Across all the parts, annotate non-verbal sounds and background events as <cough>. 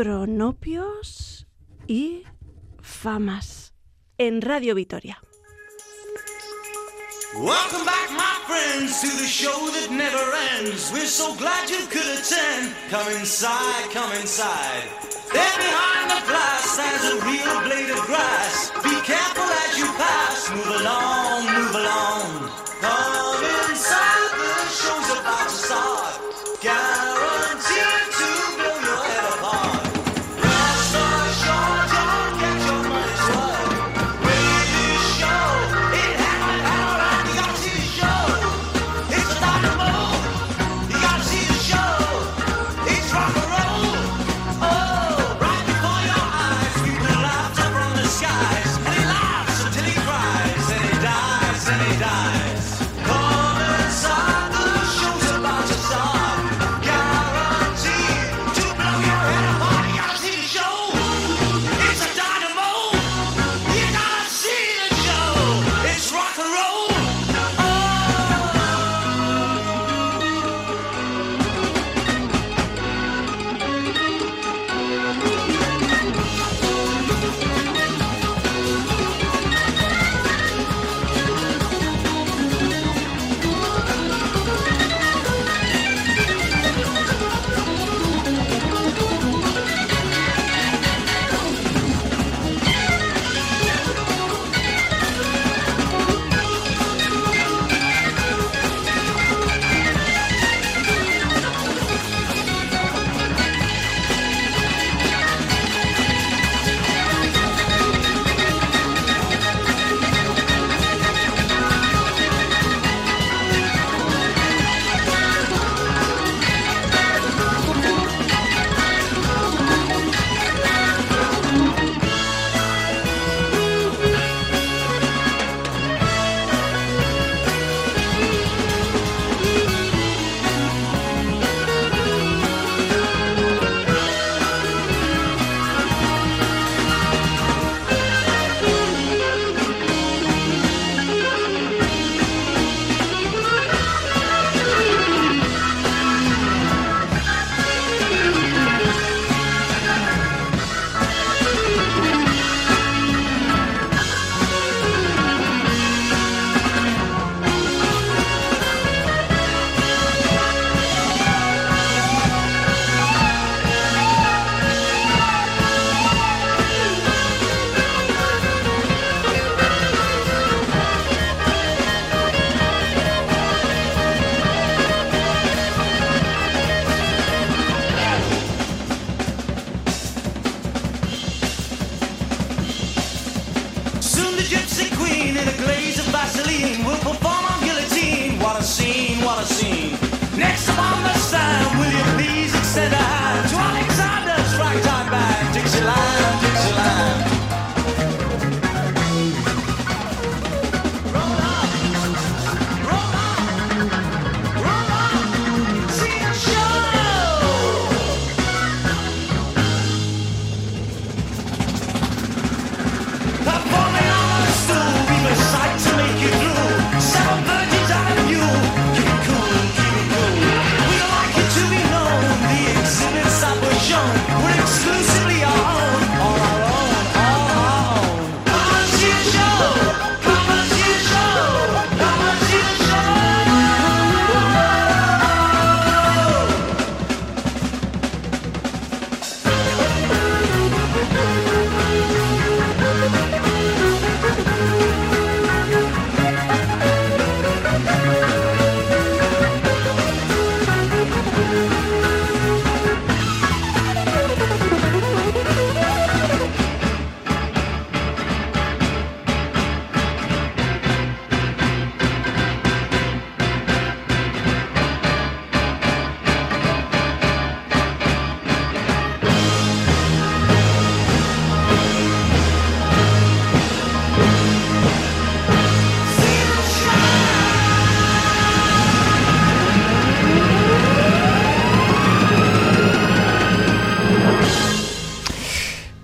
cronopios y famas en Radio Vitoria. Welcome back, my friends, to the show that never ends. We're so glad you could attend. Come inside, come inside. There behind the glass stands a real blade of grass. Be careful as you pass. Move along, move along. Come inside, the show's about to start.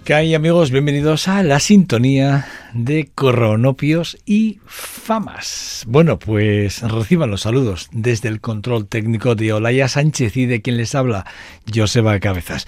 ¿Qué hay amigos? Bienvenidos a la sintonía de Cronopios y Famas. Bueno, pues reciban los saludos desde el control técnico de Olaya Sánchez y de quien les habla, Joseba Cabezas.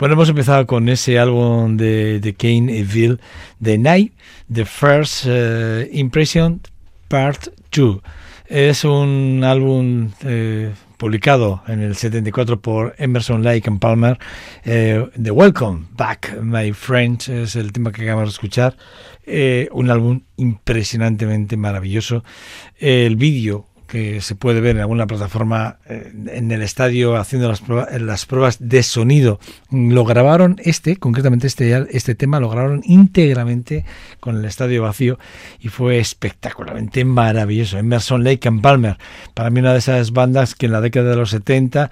Bueno, hemos empezado con ese álbum de, de Kane Evil, The Night, The First uh, Impression, Part 2. Es un álbum... Eh, publicado en el 74 por Emerson Lake and Palmer. Eh, The Welcome Back, My Friends, es el tema que acabamos de escuchar. Eh, un álbum impresionantemente maravilloso. el vídeo que se puede ver en alguna plataforma eh, en el estadio haciendo las pruebas, las pruebas de sonido. Lo grabaron este, concretamente este, este tema, lo grabaron íntegramente con el estadio vacío y fue espectacularmente maravilloso. Emerson Lake and Palmer, para mí una de esas bandas que en la década de los 70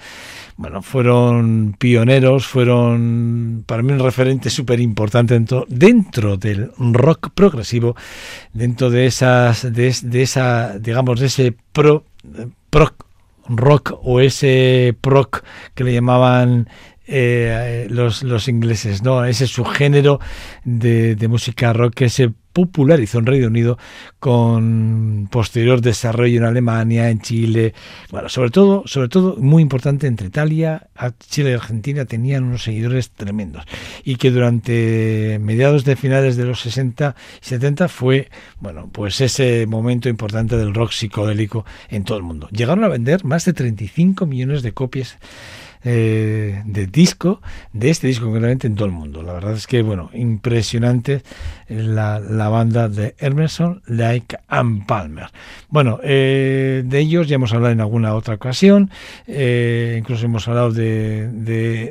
bueno, fueron pioneros, fueron para mí un referente súper importante dentro, del rock progresivo, dentro de esas, de, esa, digamos, de ese pro, proc rock o ese proc que le llamaban eh, los, los ingleses, ¿no? Ese subgénero de, de música rock que se popularizó en Reino Unido con posterior desarrollo en Alemania, en Chile, bueno, sobre todo, sobre todo muy importante entre Italia, Chile y Argentina tenían unos seguidores tremendos y que durante mediados de finales de los 60 y 70 fue, bueno, pues ese momento importante del rock psicodélico en todo el mundo. Llegaron a vender más de 35 millones de copias eh, de disco, de este disco concretamente en todo el mundo. La verdad es que, bueno, impresionante la, la banda de Emerson, Like and Palmer. Bueno, eh, de ellos ya hemos hablado en alguna otra ocasión, eh, incluso hemos hablado de,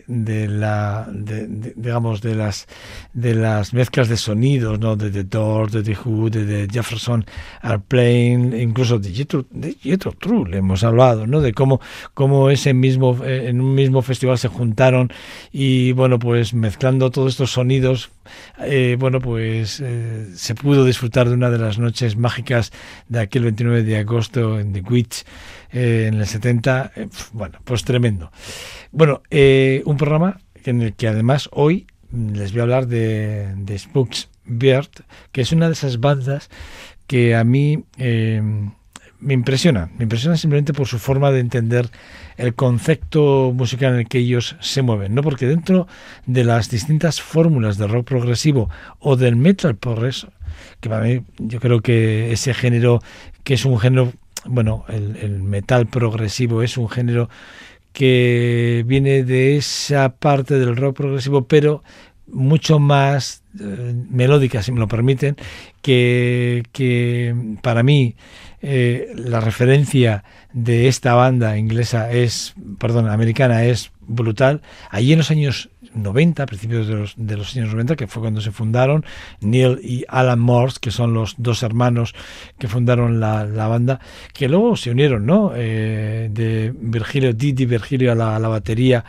de, la, de, digamos, de las, de las mezclas de sonidos, ¿no? De The Doors, de The Who, de, The Jefferson Airplane, incluso de Jethro, de Jethro Tull hemos hablado, ¿no? De cómo, cómo ese mismo, en un mismo festival se juntaron y bueno, pues mezclando todos estos sonidos, eh, bueno, pues eh, se pudo disfrutar de una de las noches mágicas de aquel 29 de agosto en The Witch eh, en el 70, bueno, pues tremendo. Bueno, un programa en el que además hoy les voy a hablar de, de Spooks Beard, que es una de esas bandas que a mí me impresiona, me impresiona simplemente por su forma de entender el concepto musical en el que ellos se mueven, ¿no? Porque dentro de las distintas fórmulas del rock progresivo o del metal progreso, que para mí yo creo que ese género, que es un género, bueno, el, metal progresivo es un género que viene de esa parte del rock progresivo, pero mucho más eh, melódica, si me lo permiten, que, que para mí eh, la referencia de esta banda inglesa es, perdón, americana es brutal. Allí en los años 90, a principios de los, de los años 90, que fue cuando se fundaron, Neil y Alan Morse, que son los dos hermanos que fundaron la, la banda, que luego se unieron, ¿no? Eh, de Virgilio, Didi Virgilio a la, a la batería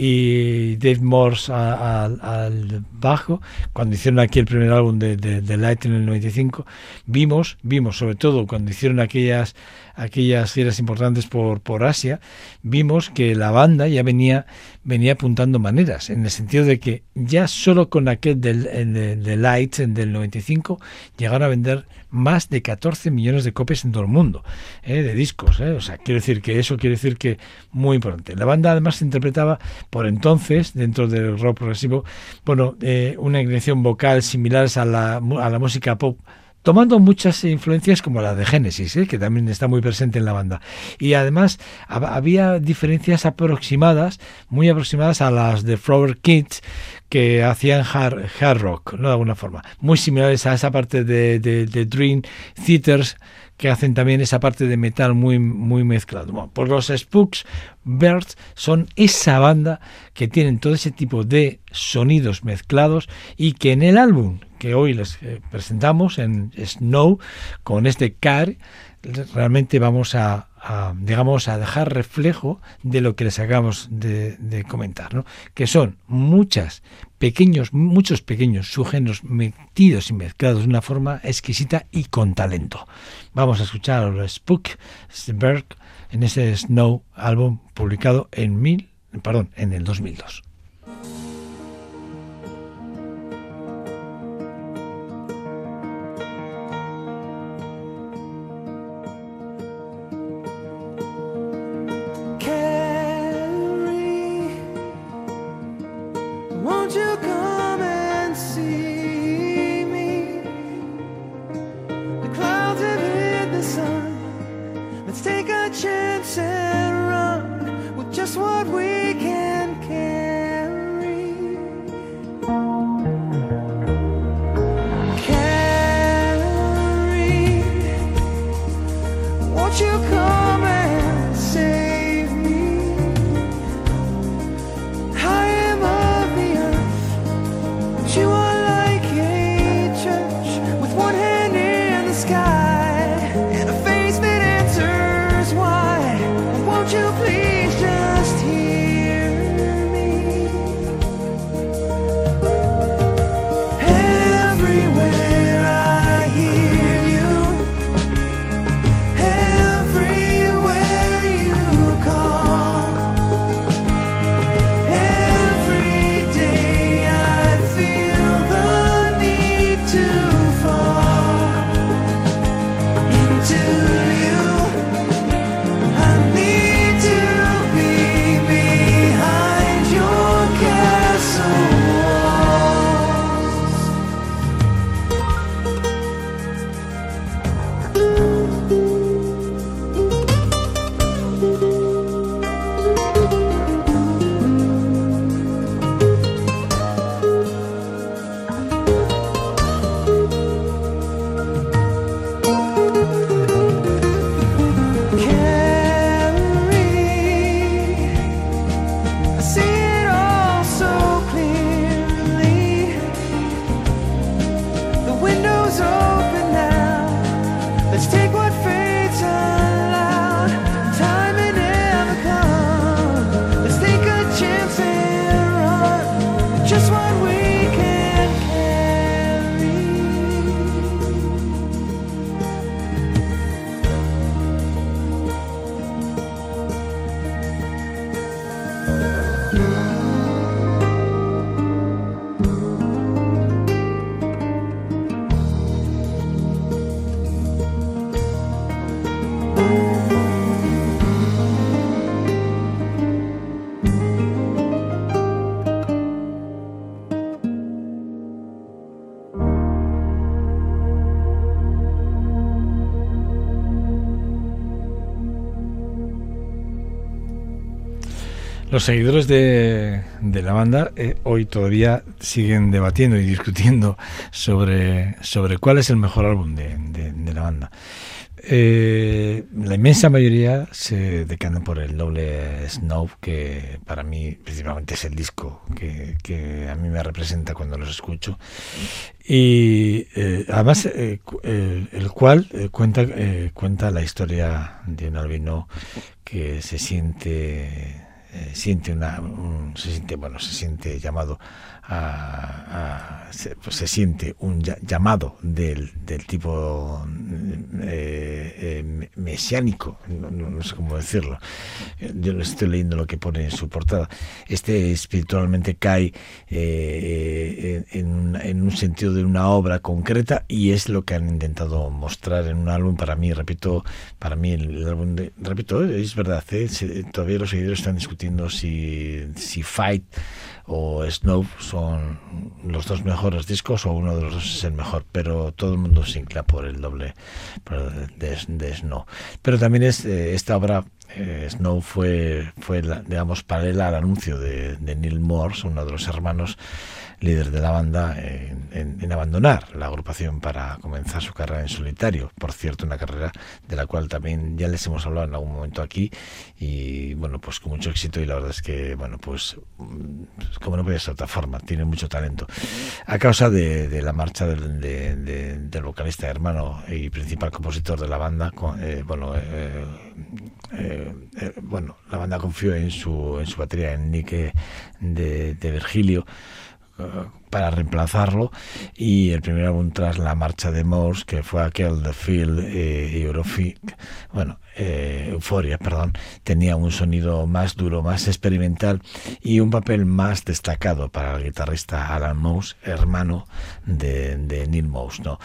y Dave Morse al bajo, cuando hicieron aquí el primer álbum de, de, de, Light en el 95, vimos, vimos sobre todo cuando hicieron aquellas, aquellas giras importantes por, por Asia, vimos que la banda ya venía, venía apuntando maneras, en el sentido de que ya solo con aquel del, de, Light en del 95 llegaron a vender más de 14 millones de copias en todo el mundo, ¿eh? de discos, ¿eh? o sea, quiero decir que eso quiere decir que muy importante. La banda además se interpretaba por entonces, dentro del rock progresivo, bueno, eh, una inclinación vocal similares a la, a la música pop tomando muchas influencias como la de Genesis, ¿eh? que también está muy presente en la banda. Y además había diferencias aproximadas, muy aproximadas a las de Flower Kids, que hacían hard, hard rock, ¿no? de alguna forma. Muy similares a esa parte de, de, de Dream Theaters que hacen también esa parte de metal muy, muy mezclado. Bueno, pues los Spooks Birds son esa banda que tienen todo ese tipo de sonidos mezclados y que en el álbum que hoy les eh, presentamos en Snow con este car realmente vamos a, digamos a dejar reflejo de lo que les acabamos de, comentar, ¿no? que son muchas pequeños, muchos pequeños subgéneros metidos y mezclados de una forma exquisita y con talento. Vamos a escuchar a Spook Berg en ese Snow álbum publicado en mil, perdón, en el 2002. Los seguidores de, la banda eh, hoy todavía siguen debatiendo y discutiendo sobre, sobre cuál es el mejor álbum de, la banda. Eh, la inmensa mayoría se decantan por el doble Snow, que para mí principalmente es el disco que, a mí me representa cuando los escucho. Y eh, además, el cual cuenta, cuenta la historia de un albino que se siente eh, siente una se siente bueno se siente llamado se, pues se, siente un llamado del, del tipo eh, eh, mesiánico, no, sé cómo decirlo. Yo estoy leyendo lo que pone en su portada. Este espiritualmente cae eh, en, en, un sentido de una obra concreta y es lo que han intentado mostrar en un álbum. Para mí, repito, para mí el, álbum, de, repito, es verdad, todavía los seguidores están discutiendo si, si Fight o Snow son los dos mejores discos o uno de los dos es el mejor, pero todo el mundo se inclina por el doble de, Snow. Pero también es, eh, esta obra eh, Snow fue, fue digamos, paralela al anuncio de, de Neil Morse, uno de los hermanos líder de la banda, en, abandonar la agrupación para comenzar su carrera en solitario. Por cierto, una carrera de la cual también ya les hemos hablado en algún momento aquí y bueno, pues con mucho éxito y la verdad es que, bueno, pues mm, como no puede ser de otra forma, tiene mucho talento. A causa de, la marcha del, del, vocalista hermano y principal compositor de la banda, eh, bueno, eh, eh, bueno, la banda confió en su, en su batería, en Nick de, de Virgilio, para reemplazarlo. Y el primer álbum tras la marcha de Morse que fue aquel de Phil eh, Eurofic bueno eh, Euforia perdón tenía un sonido más duro más experimental y un papel más destacado para el guitarrista Alan Mouse hermano de, Neil Mouse no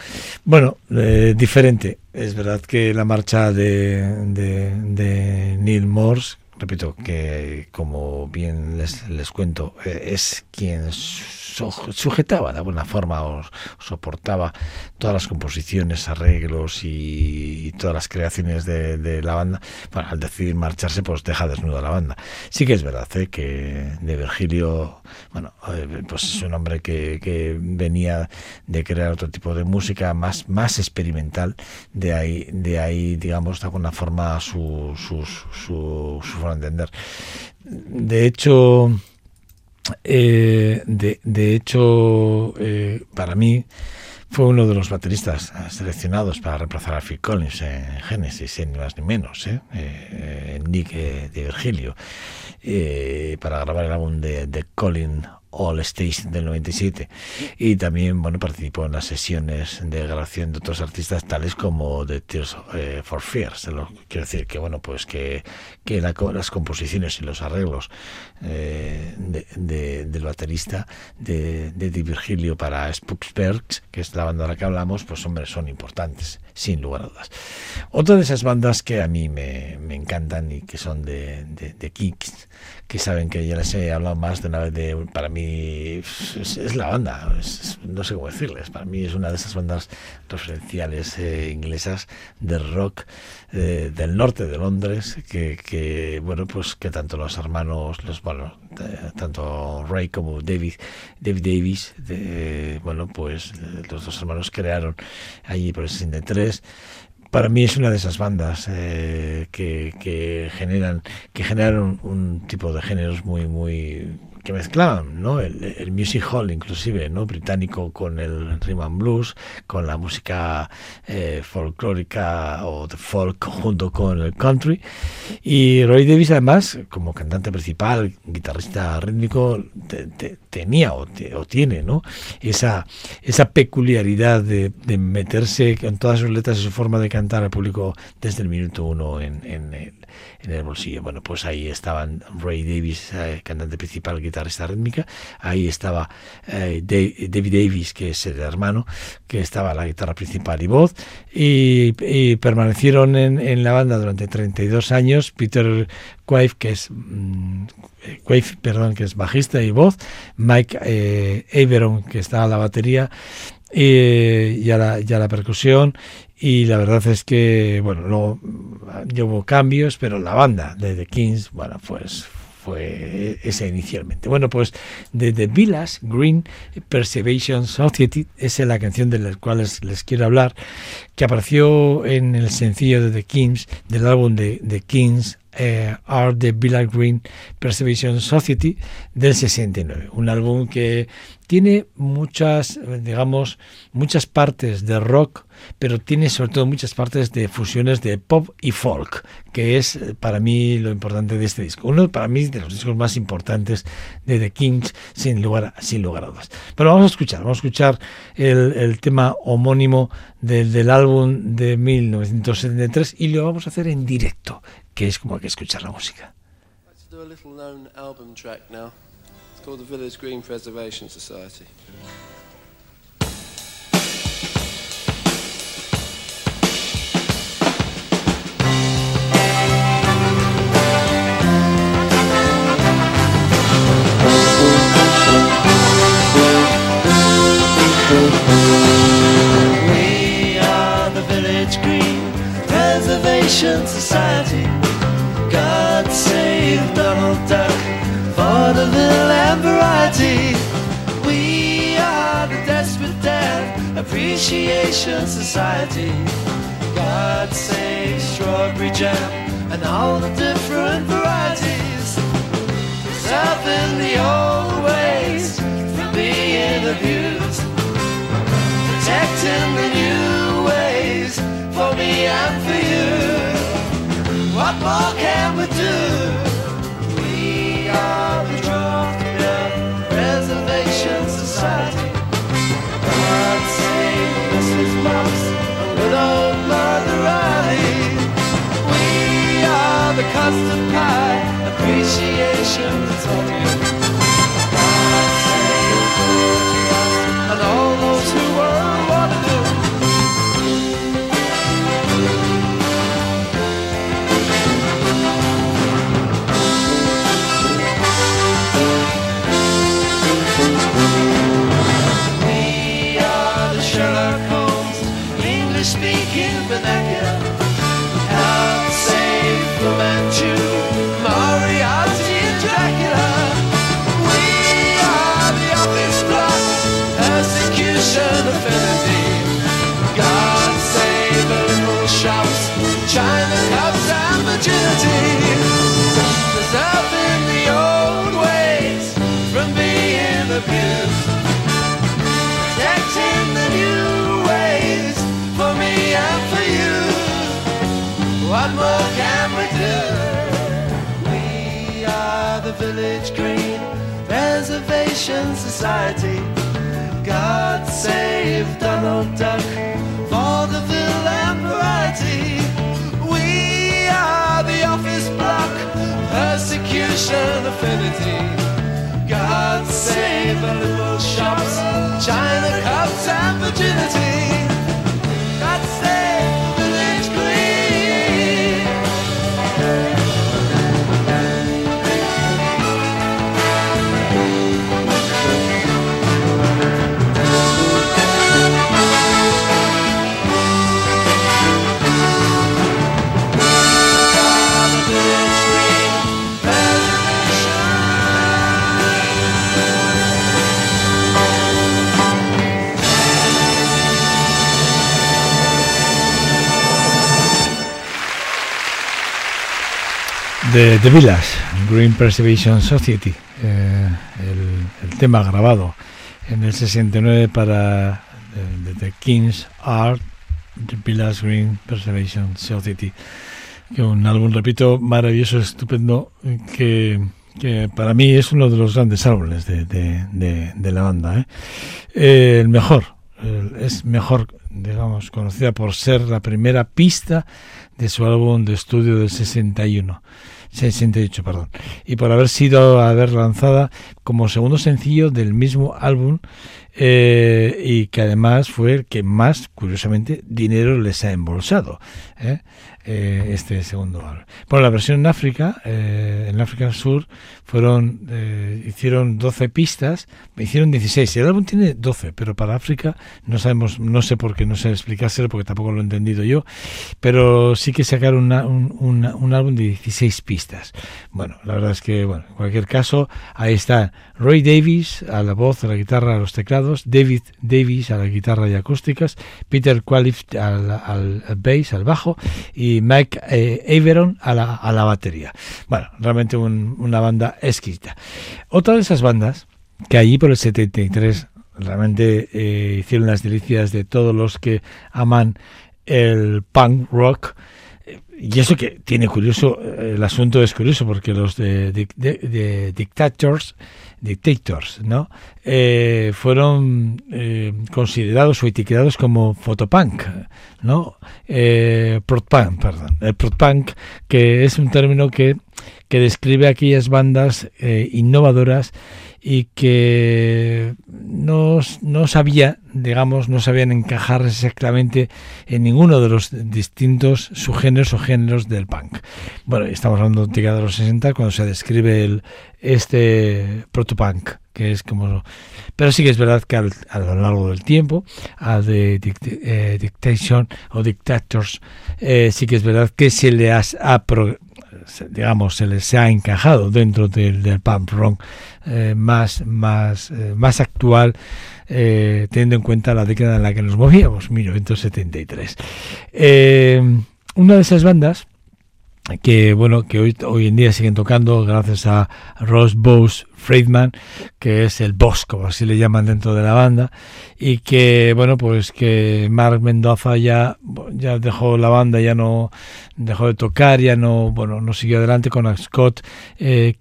bueno eh, diferente. Es verdad que la marcha de, de, de Neil Morse repito, que como bien les, les cuento, eh, es quien sujetaba de alguna forma o soportaba todas las composiciones, arreglos y, todas las creaciones de, la banda, bueno, al decidir marcharse, pues deja desnuda la banda. Sí que es verdad ¿eh? que de Virgilio, bueno, eh, pues es un hombre que, venía de crear otro tipo de música más, más experimental, de ahí, de ahí, digamos, de alguna forma su, su, su entender. De hecho, eh, de, de, hecho, eh, para mí fue uno de los bateristas seleccionados para reemplazar a Phil Collins en Genesis, ni más ni menos, eh Nick de Virgilio, para grabar el álbum de, de Colin All Stage del 97 y también bueno participó en las sesiones de grabación de otros artistas tales como The Tears eh, for Fears quiero decir que bueno pues que, que las composiciones y los arreglos eh, de, del baterista de, de, Virgilio para Spooksbergs que es la banda de la que hablamos pues hombre son importantes sin lugar a dudas. Otra de esas bandas que a mí me, me encantan y que son de, de Kicks que saben que ya les he hablado más de una vez de para mí es, la banda, no sé cómo decirles, para mí es una de esas bandas referenciales eh, inglesas de rock eh, del norte de Londres, que, bueno, pues que tanto los hermanos, los bueno, tanto Ray como David, David Davis, bueno, pues los dos hermanos crearon allí por el 63 para mí es una de esas bandas eh, que, que, generan que generan un, tipo de géneros muy muy que mezclaban ¿no? el, music hall inclusive no británico con el rhythm and blues con la música eh, folclórica o de folk <laughs> junto con el country y Roy Davis además como cantante principal guitarrista rítmico tenía o, tiene ¿no? esa esa peculiaridad de, meterse con todas sus letras y su forma de cantar al público desde el minuto uno en, en, en el bolsillo. Bueno pues ahí estaban Ray Davis eh, cantante principal guitarrista rítmica, ahí estaba eh, David Davis, que es el hermano, que estaba la guitarra principal y voz, y, permanecieron en, la banda durante 32 años, Peter Quaife, que es mm, perdón, que es bajista y voz, Mike eh, Averon, que está a la batería, y, a la, la, percusión y la verdad es que bueno luego hubo cambios pero la banda de The Kings bueno pues fue esa inicialmente. Bueno, pues de The Villas Green Preservation Society, esa es la canción de la cual les, quiero hablar, que apareció en el sencillo de The Kings, del álbum de The Kings eh, Are the Green Preservation Society del 69. Un álbum que tiene muchas, digamos, muchas partes de rock, pero tiene sobre todo muchas partes de fusiones de pop y folk, que es eh, para mí lo importante de este disco. Uno para mí de los discos más importantes de The Kings, sin lugar, sin lugar a dudas. Pero vamos a escuchar, vamos a escuchar el, tema homónimo del, del álbum de 1973 y lo vamos a hacer en directo, que es como hay que escuchar la música. We are the Village Green Preservation Society. Save Donald Duck for the little and variety. We are the Desperate Death Appreciation Society. God save strawberry jam and all the different varieties. Preserving the old ways from being abused. Protecting the new ways for me and for you. What more can we custard pie appreciation. God Society. God save Donald Duck, de The Village, Green Preservation Society, eh, el, tema grabado en el 69 para eh, The King's Art, The Village Green Preservation Society, que un álbum, repito, maravilloso, estupendo, eh, que, para mí es uno de los grandes álbumes de, la banda. ¿eh? Eh, el mejor, es mejor, digamos, conocida por ser la primera pista de su álbum de estudio del 61. 68, perdón. Y por haber sido, haber lanzada como segundo sencillo del mismo álbum eh, y que además fue el que más, curiosamente, dinero les ha embolsado. ¿eh? Eh, este segundo álbum. Bueno, la versión en África, eh, en África del Sur, fueron, eh, hicieron 12 pistas, hicieron 16. El álbum tiene 12, pero para África no sabemos, no sé por qué, no sé explicárselo porque tampoco lo he entendido yo, pero sí que sacaron un, un álbum de 16 pistas. Bueno, la verdad es que, bueno, en cualquier caso, ahí está Roy Davis a la voz, a la guitarra, a los teclados, David Davis a la guitarra y acústicas, Peter Qualift al, al, al bass, al bajo, y Mike eh, Averon a la, a la batería. Bueno, realmente un- una banda exquisita. Otra de esas bandas que allí por el 73 realmente eh, hicieron las delicias de todos los que aman el punk rock. Y eso que tiene curioso, eh, el asunto es curioso porque los de Dictators, Dictators, ¿no? Eh, fueron eh, considerados o etiquetados como fotopunk, ¿no? Eh, protpunk, perdón. El protpunk, que es un término que, que describe aquellas bandas eh, innovadoras y que no, no sabía, digamos, no sabían encajar exactamente en ninguno de los distintos subgéneros o géneros del punk. Bueno, estamos hablando de de los 60 cuando se describe el, este protopunk, que es como... Pero sí que es verdad que al- a lo largo del tiempo, a de dict- eh, Dictation o Dictators, eh, sí que es verdad que se le ha digamos, se les ha encajado dentro del, del punk rock eh, más, más, eh, más actual, eh, teniendo en cuenta la década en la que nos movíamos, 1973. Eh, una de esas bandas que bueno que hoy, hoy en día siguen tocando gracias a Ross Bose Friedman que es el boss como así le llaman dentro de la banda y que bueno pues que Mark Mendoza ya ya dejó la banda ya no dejó de tocar ya no bueno no siguió adelante con Scott eh,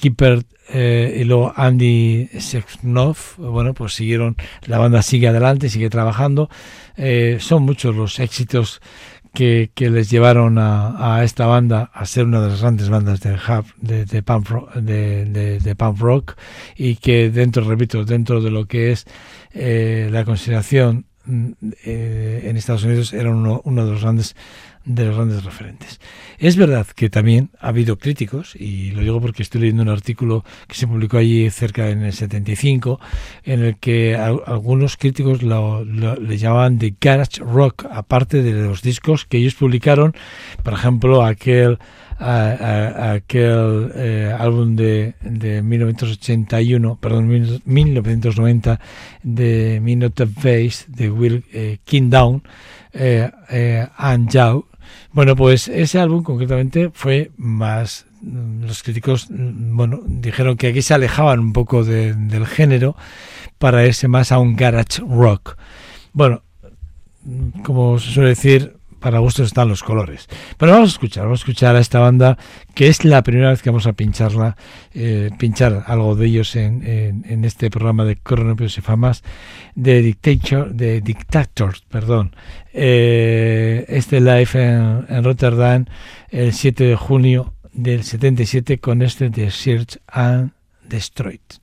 eh, y luego Andy Sexnoff bueno pues siguieron la banda sigue adelante sigue trabajando Eh, son muchos los éxitos que, que les llevaron a, esta banda a ser una de las grandes bandas de, hard- de, de punk de, de- punk rock y que dentro, repito, dentro de lo que es eh, la consideración mm, eh, en Estados Unidos era uno de los grandes de los grandes referentes. Es verdad que también ha habido críticos, y lo digo porque estoy leyendo un artículo que se publicó allí cerca en el 75, en el que a- algunos críticos lo, le llamaban de garage rock, aparte de los discos que ellos publicaron, por ejemplo, aquel a- a- aquel eh, álbum de, de 1981, perdón, mil- 1990 de Minute Face de Will eh, King Down eh, eh, and Yao. Bueno, pues ese álbum concretamente fue más mm, los críticos mm, bueno dijeron que aquí se alejaban un poco de- del género para irse más a un garage rock. Bueno, mm, como se suele decir, para gustos están los colores. Pero vamos a escuchar, vamos a escuchar a esta banda que es la primera vez que vamos a pincharla, eh, pinchar algo de ellos en, este programa de Coronavirus y Famas de Dictator, de Dictators, perdón. Eh, este live en, en Rotterdam el 7 de junio del 77 con este de Search and Destroyed.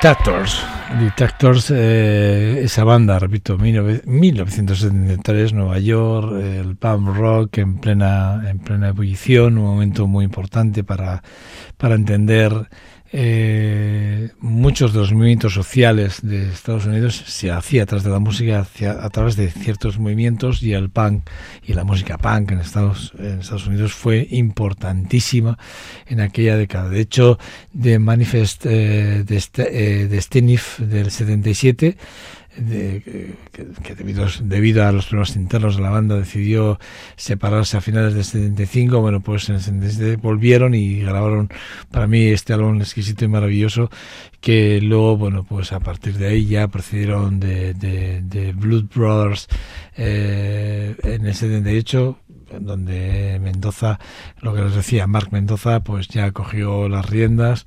Dictators. Dictators, eh, esa banda, repito, 1973, Nueva York, el punk rock en plena, en plena ebullición, un momento muy importante para, para entender eh, muchos de los movimientos sociales de Estados Unidos se hacía a través de la música, a través de ciertos movimientos y el punk y la música punk en Estados, en Estados Unidos fue importantísima en aquella década. De hecho, de Manifest eh, de, este, eh, de Stenif del 77 de, que, debido, debido, a los problemas internos de la banda decidió separarse a finales del 75, bueno, pues en el 77 volvieron y grabaron para mí este álbum exquisito y maravilloso que luego, bueno, pues a partir de ahí ya procedieron de, de, Blood Brothers eh, en el 78 donde Mendoza, lo que les decía, Mark Mendoza, pues ya cogió las riendas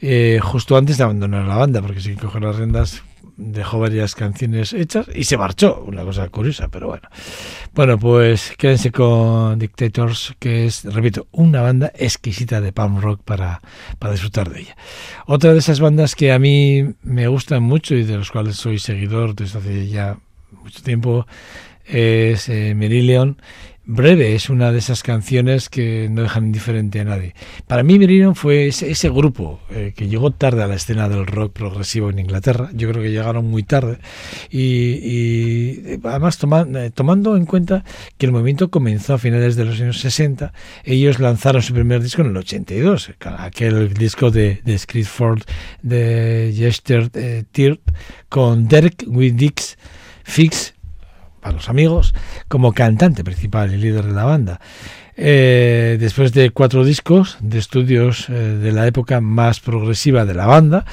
eh, justo antes de abandonar la banda, porque si cogió las riendas dejó varias canciones hechas y se marchó, una cosa curiosa, pero bueno. Bueno, pues quédense con Dictators, que es, repito, una banda exquisita de punk rock para, para disfrutar de ella. Otra de esas bandas que a mí me gustan mucho y de los cuales soy seguidor desde hace ya mucho tiempo es eh, Merillion Breve es una de esas canciones que no dejan indiferente a nadie. Para mí Meridian fue ese, grupo eh, que llegó tarde a la escena del rock progresivo en Inglaterra. Yo creo que llegaron muy tarde. Y, además eh, tomando en cuenta que el movimiento comenzó a finales de los años 60, ellos lanzaron su primer disco en el 82, aquel disco de, de Ford de Jester eh, con Derek Widdix Fix para los amigos, como cantante principal y líder de la banda. Eh, después de cuatro discos de estudios eh, de la época más progresiva de la banda,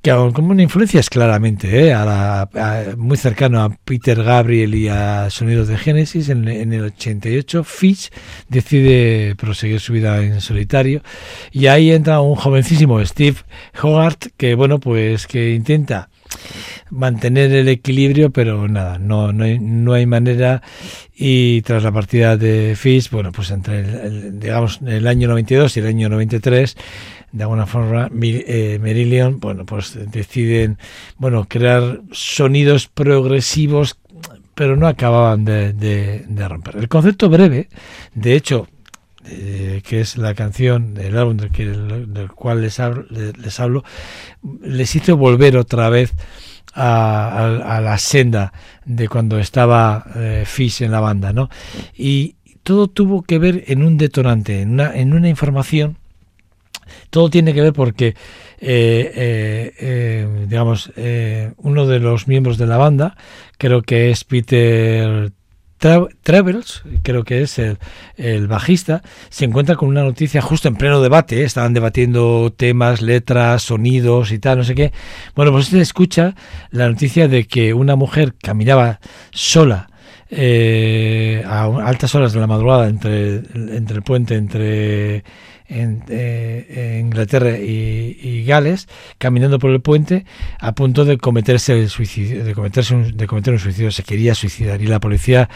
que como una influencia es claramente eh, a muy cercano a Peter Gabriel y a Sonidos de Genesis, en, en, el 88 Fish decide proseguir su vida en solitario y ahí entra un jovencísimo Steve Hogarth que bueno pues que intenta mantener el equilibrio, pero nada, no, no, hay, no hay manera. Y tras la partida de Fish, bueno, pues entre el, digamos el año 92 y el año 93, de alguna forma, eh, Merillion, bueno, pues deciden, bueno, crear sonidos progresivos, pero no acababan de, de, romper. El concepto breve, de hecho, eh, que es la canción del álbum del, cual les hablo, les hablo, les hizo volver otra vez a, la senda de cuando estaba eh, Fish en la banda, ¿no? Y todo tuvo que ver en un detonante, en una, en una información. Todo tiene que ver porque, eh, eh, digamos, uno de los miembros de la banda, creo que es Peter Travels, creo que es el, bajista, se encuentra con una noticia justo en pleno debate, ¿eh? estaban debatiendo temas, letras, sonidos y tal, no sé qué. Bueno, pues se escucha la noticia de que una mujer caminaba sola eh, a altas horas de la madrugada entre, entre el puente, entre en, eh, Inglaterra y, Gales, caminando por el puente, a punto de cometerse el suicidio, de cometerse de cometer un suicidio, se quería suicidar y la policía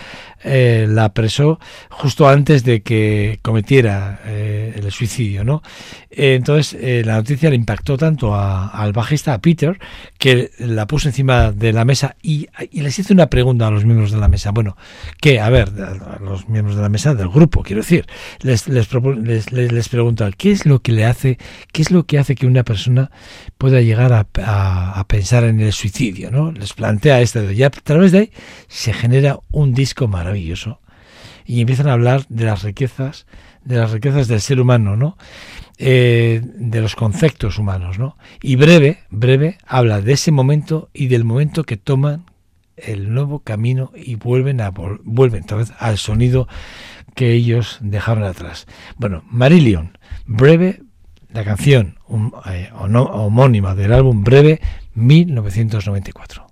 eh, la apresó justo antes de que cometiera eh, el suicidio, ¿no? entonces la noticia le impactó tanto al bajista, a Peter, que la puso encima de la mesa y, les hizo una pregunta a los miembros de la mesa. Bueno, que, a ver, a los miembros de la mesa del grupo, quiero decir, les, les, les, les pregunta, ¿qué es lo que le hace, qué es lo que hace que una persona pueda llegar a, pensar en el suicidio? ¿no? Les plantea esto, y a través de ahí se genera un disco maravilloso y empiezan a hablar de las riquezas, de las riquezas del ser humano, ¿no? Eh, de los conceptos humanos, ¿no? Y breve, breve, habla de ese momento y del momento que toman el nuevo camino y vuelven a vuelven vez al sonido que ellos dejaron atrás. Bueno, Marillion, breve, la canción eh, homónima del álbum Breve, 1994.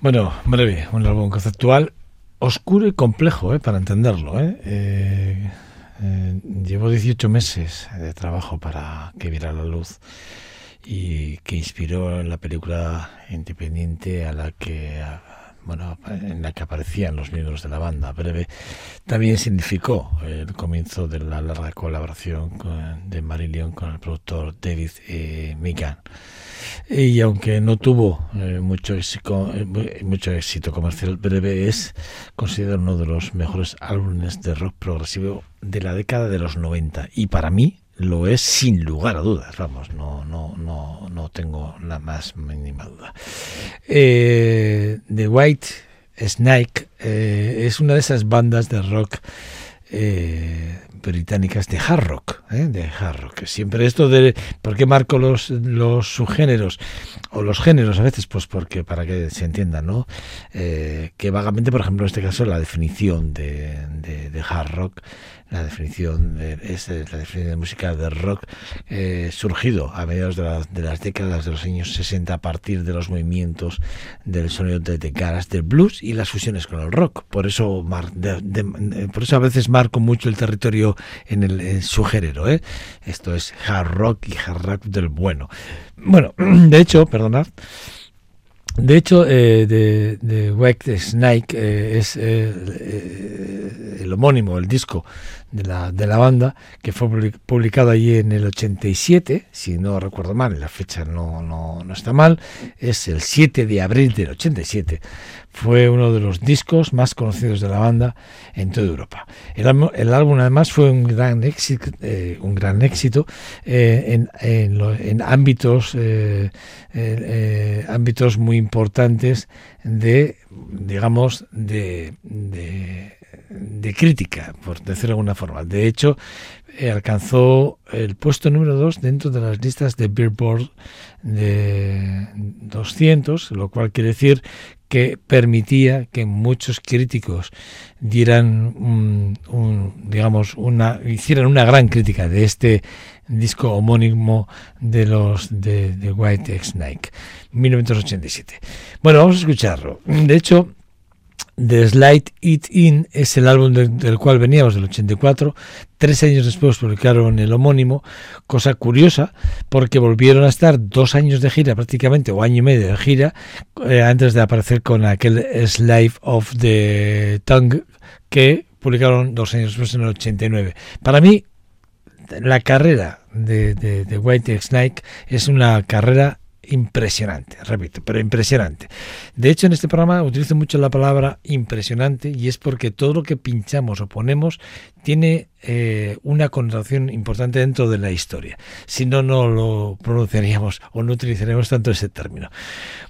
Bueno, breve, un álbum conceptual oscuro y complejo ¿eh? para entenderlo. ¿eh? Eh, eh, llevo 18 meses de trabajo para que viera la luz y que inspiró la película independiente a la que bueno, en la que aparecían los miembros de la banda breve, también significó el comienzo de la larga colaboración de Marillion con el productor David eh, Mikan. Y aunque no tuvo eh, mucho, éxito, eh, mucho éxito comercial, breve es considerado uno de los mejores álbumes de rock progresivo de la década de los 90. Y para mí, lo es sin lugar a dudas, vamos, no, no, no, no tengo la más mínima duda. Eh, The White Snake eh, es una de esas bandas de rock eh, británicas de hard rock, ¿eh? de hard rock. Siempre esto de ¿por qué marco los, los subgéneros o los géneros a veces? Pues porque para que se entienda, ¿no? Eh, que vagamente, por ejemplo, en este caso la definición de, de, de hard rock la definición de, es la definición de música de rock eh, surgido a mediados de, la, de, las décadas de los años 60 a partir de los movimientos del sonido de, de caras del blues y las fusiones con el rock. Por eso, mar, de, por eso a veces marco mucho el territorio en, el, en su género. ¿eh? Esto es hard rock y hard rock del bueno. Bueno, <clears throat> de hecho, perdonad. De hecho, eh, de, de White Snake eh, es eh, eh, el homónimo, el disco de la, de la banda, que fue publicado allí en el 87, si no recuerdo mal, la fecha no, no, no está mal, es el 7 de abril del 87. Fue uno de los discos más conocidos de la banda en toda Europa. El, álbum además fue un gran éxito, eh, un gran éxito eh, en, en, en, ámbitos, eh, ámbitos muy importantes de, digamos, de de crítica, por decirlo de alguna forma. De hecho, eh, alcanzó el puesto número 2 dentro de las listas de Billboard de 200, lo cual quiere decir que permitía que muchos críticos dieran un, un, digamos una hicieran una gran crítica de este disco homónimo de los de, de White Snake 1987 bueno vamos a escucharlo de hecho The Slide It In es el álbum de, del cual veníamos, del 84. Tres años después publicaron el homónimo, cosa curiosa, porque volvieron a estar dos años de gira prácticamente, o año y medio de gira, eh, antes de aparecer con aquel Slave of the Tongue que publicaron dos años después en el 89. Para mí, la carrera de, de, de White Snake es una carrera impresionante, repito, pero impresionante. De hecho, en este programa utilizo mucho la palabra impresionante y es porque todo lo que pinchamos o ponemos tiene eh, una connotación importante dentro de la historia. Si no, no lo pronunciaríamos o no utilizaríamos tanto ese término.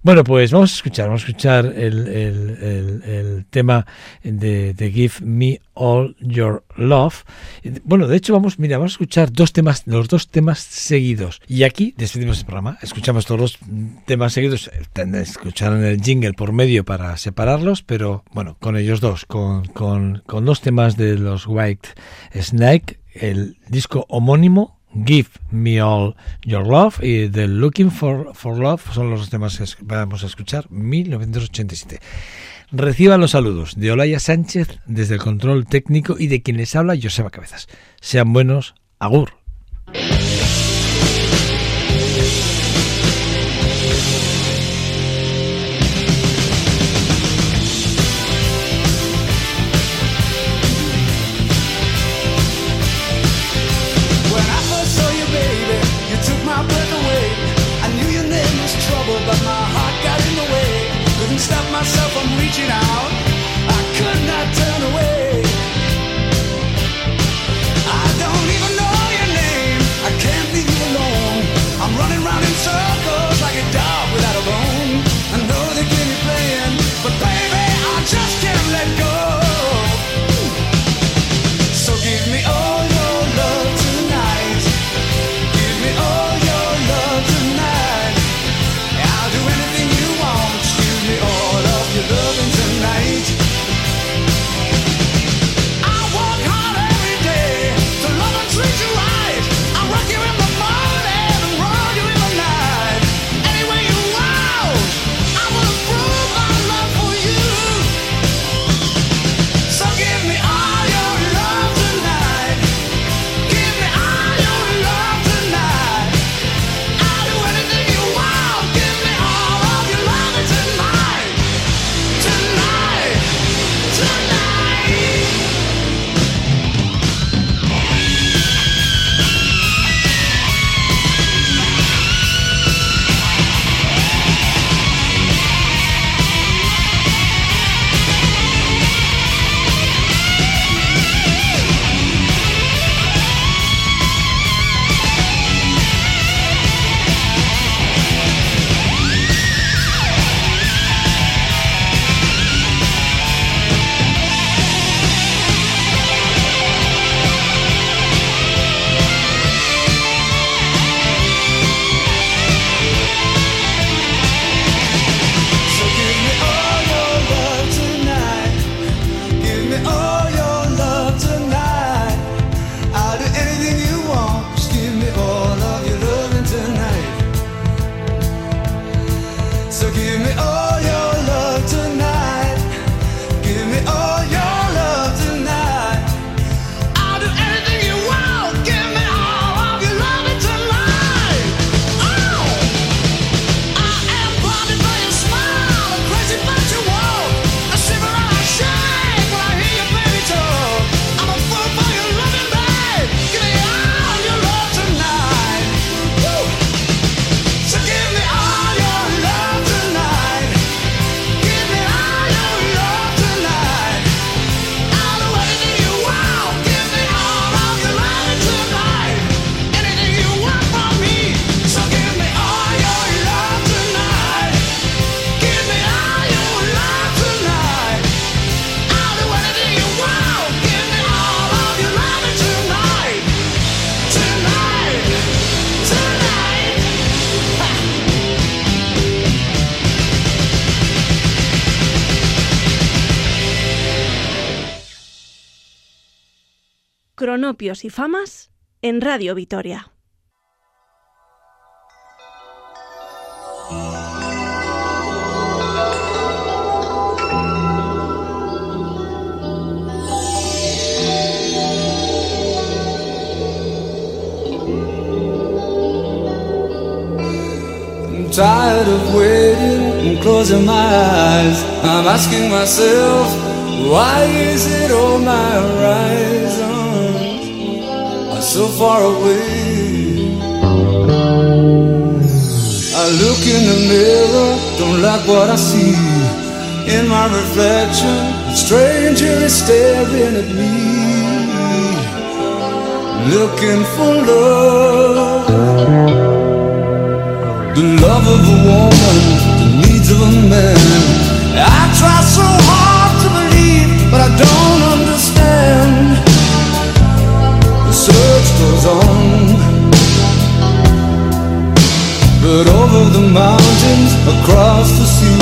Bueno, pues vamos a escuchar, vamos a escuchar el, el, el, tema de, Give Me All Your Love. Bueno, de hecho, vamos, mira, vamos a escuchar dos temas, los dos temas seguidos. Y aquí despedimos el programa. Escuchamos todos los temas seguidos. Escucharon el jingle por medio para separarlos, pero bueno, con ellos dos, con, con, con dos temas de los White Snake, el disco homónimo Give Me All Your Love y The Looking for, for Love son los temas que vamos a escuchar 1987. Reciban los saludos de Olaya Sánchez desde el control técnico y de quien les habla Joseba Cabezas. Sean buenos, agur. Cronopios y Famas en Radio Vitoria. Tired of waiting and closing my eyes. I'm asking myself, why is it all my are so far away? I look in the mirror, don't like what I see. In my reflection, a stranger is staring at me, looking for love. The love of a woman, the needs of a man. I try so hard to believe, but I don't understand. Goes on. But over the mountains, across the sea,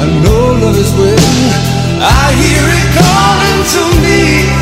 I know love is waiting. I hear it calling to me.